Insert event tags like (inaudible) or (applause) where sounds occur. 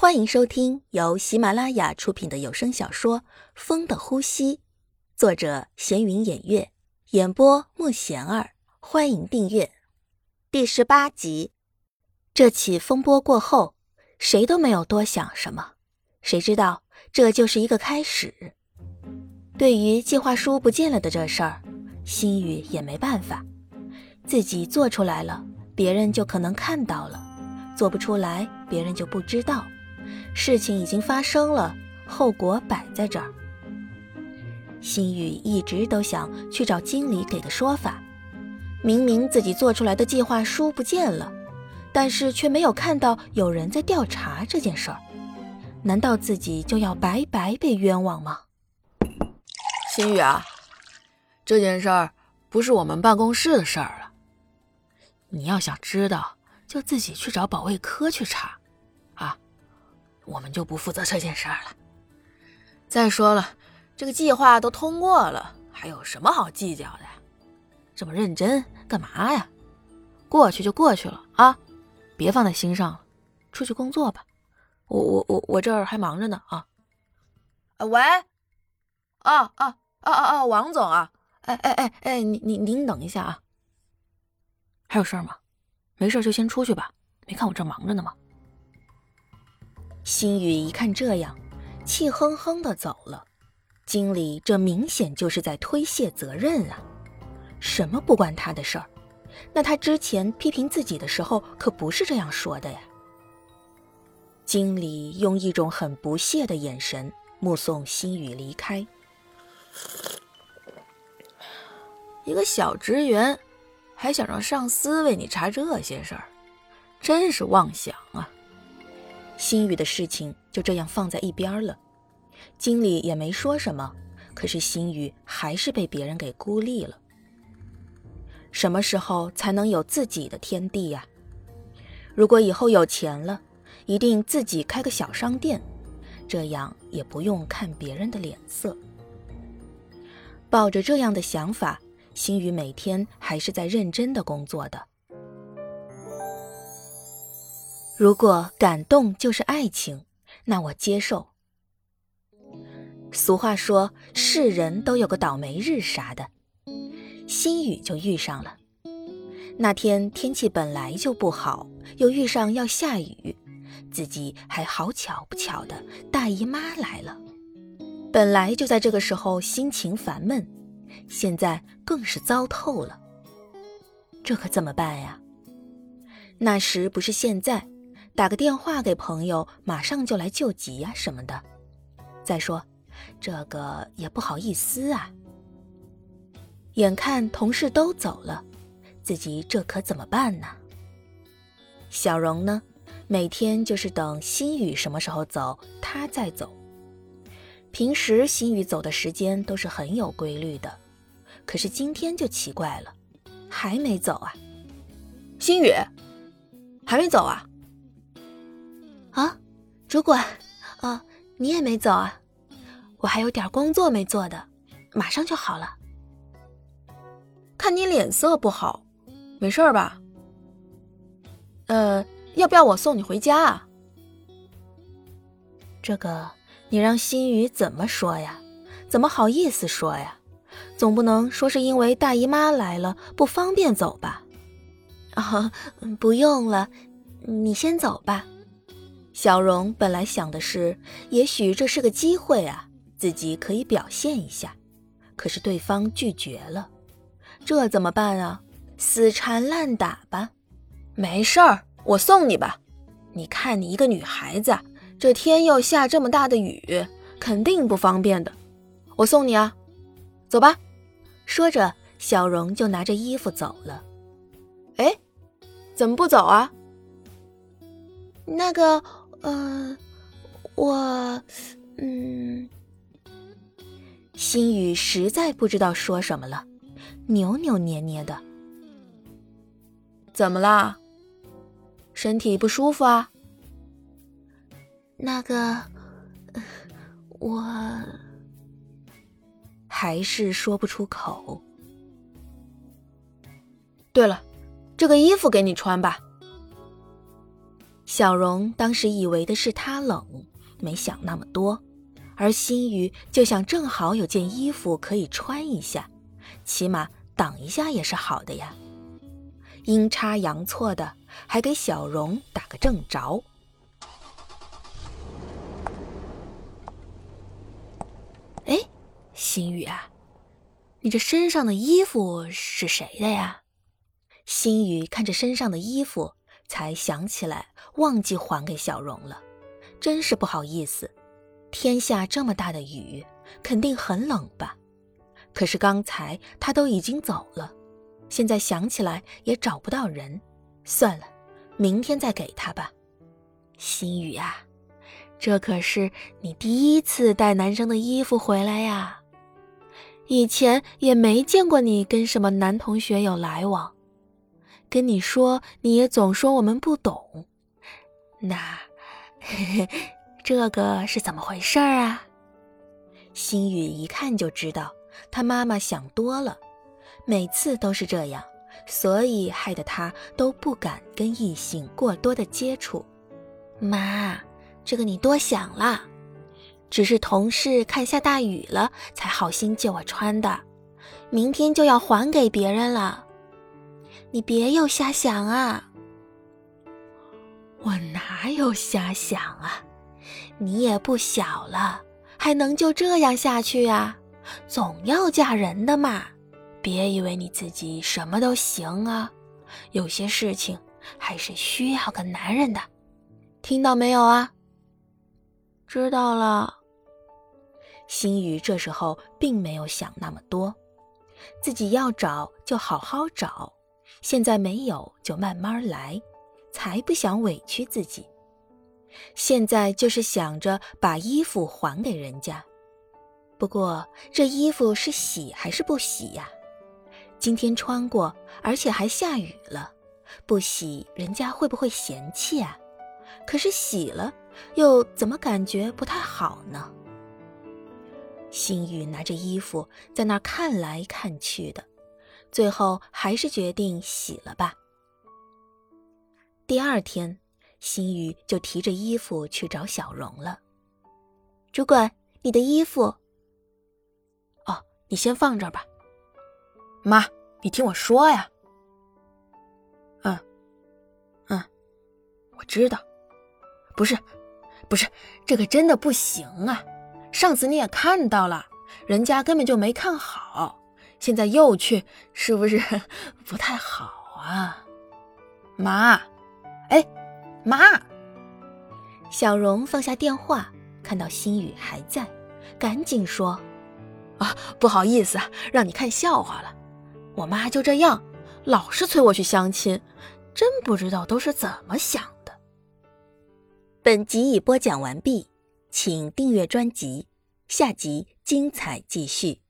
欢迎收听由喜马拉雅出品的有声小说《风的呼吸》，作者闲云掩月，演播莫贤儿。欢迎订阅第十八集。这起风波过后，谁都没有多想什么，谁知道这就是一个开始。对于计划书不见了的这事儿，心雨也没办法，自己做出来了，别人就可能看到了；做不出来，别人就不知道。事情已经发生了，后果摆在这儿。心雨一直都想去找经理给个说法。明明自己做出来的计划书不见了，但是却没有看到有人在调查这件事儿。难道自己就要白白被冤枉吗？心雨啊，这件事儿不是我们办公室的事儿了。你要想知道，就自己去找保卫科去查。我们就不负责这件事儿了。再说了，这个计划都通过了，还有什么好计较的？这么认真干嘛呀？过去就过去了啊，别放在心上了。出去工作吧，我我我我这儿还忙着呢啊。喂，啊啊啊啊啊，王总啊，哎哎哎哎，您您您等一下啊。还有事儿吗？没事就先出去吧，没看我这忙着呢吗？心雨一看这样，气哼哼的走了。经理这明显就是在推卸责任啊！什么不关他的事儿？那他之前批评自己的时候可不是这样说的呀。经理用一种很不屑的眼神目送心雨离开。一个小职员，还想让上司为你查这些事儿，真是妄想！心雨的事情就这样放在一边了，经理也没说什么，可是心雨还是被别人给孤立了。什么时候才能有自己的天地呀？如果以后有钱了，一定自己开个小商店，这样也不用看别人的脸色。抱着这样的想法，心雨每天还是在认真的工作的。如果感动就是爱情，那我接受。俗话说，是人都有个倒霉日啥的，心雨就遇上了。那天天气本来就不好，又遇上要下雨，自己还好巧不巧的大姨妈来了。本来就在这个时候心情烦闷，现在更是糟透了。这可怎么办呀？那时不是现在。打个电话给朋友，马上就来救急呀什么的。再说，这个也不好意思啊。眼看同事都走了，自己这可怎么办呢？小荣呢，每天就是等心雨什么时候走，他再走。平时心雨走的时间都是很有规律的，可是今天就奇怪了，还没走啊。心雨，还没走啊？啊，主管，啊，你也没走啊？我还有点工作没做的，马上就好了。看你脸色不好，没事吧？呃，要不要我送你回家啊？这个你让心雨怎么说呀？怎么好意思说呀？总不能说是因为大姨妈来了不方便走吧？啊，(laughs) 不用了，你先走吧。小荣本来想的是，也许这是个机会啊，自己可以表现一下。可是对方拒绝了，这怎么办啊？死缠烂打吧？没事儿，我送你吧。你看你一个女孩子，这天又下这么大的雨，肯定不方便的。我送你啊，走吧。说着，小荣就拿着衣服走了。哎，怎么不走啊？那个。呃，我，嗯，心雨实在不知道说什么了，扭扭捏捏的。怎么啦？身体不舒服啊？那个，我还是说不出口。对了，这个衣服给你穿吧。小荣当时以为的是他冷，没想那么多，而心雨就想正好有件衣服可以穿一下，起码挡一下也是好的呀。阴差阳错的，还给小荣打个正着。哎，心雨啊，你这身上的衣服是谁的呀？心雨看着身上的衣服，才想起来忘记还给小荣了，真是不好意思。天下这么大的雨，肯定很冷吧？可是刚才他都已经走了。现在想起来也找不到人，算了，明天再给他吧。心雨啊，这可是你第一次带男生的衣服回来呀，以前也没见过你跟什么男同学有来往。跟你说，你也总说我们不懂，那嘿嘿 (laughs) 这个是怎么回事儿啊？心雨一看就知道，他妈妈想多了。每次都是这样，所以害得他都不敢跟异性过多的接触。妈，这个你多想了，只是同事看下大雨了，才好心借我穿的，明天就要还给别人了。你别又瞎想啊！我哪有瞎想啊？你也不小了，还能就这样下去啊？总要嫁人的嘛。别以为你自己什么都行啊，有些事情还是需要个男人的，听到没有啊？知道了。心雨这时候并没有想那么多，自己要找就好好找，现在没有就慢慢来，才不想委屈自己。现在就是想着把衣服还给人家，不过这衣服是洗还是不洗呀？今天穿过，而且还下雨了，不洗人家会不会嫌弃啊？可是洗了，又怎么感觉不太好呢？心雨拿着衣服在那儿看来看去的，最后还是决定洗了吧。第二天，心雨就提着衣服去找小荣了。主管，你的衣服。哦，你先放这儿吧。妈，你听我说呀。嗯，嗯，我知道。不是，不是，这个真的不行啊！上次你也看到了，人家根本就没看好，现在又去，是不是 (laughs) 不太好啊？妈，哎，妈！小荣放下电话，看到心雨还在，赶紧说：“啊，不好意思，让你看笑话了。”我妈就这样，老是催我去相亲，真不知道都是怎么想的。本集已播讲完毕，请订阅专辑，下集精彩继续。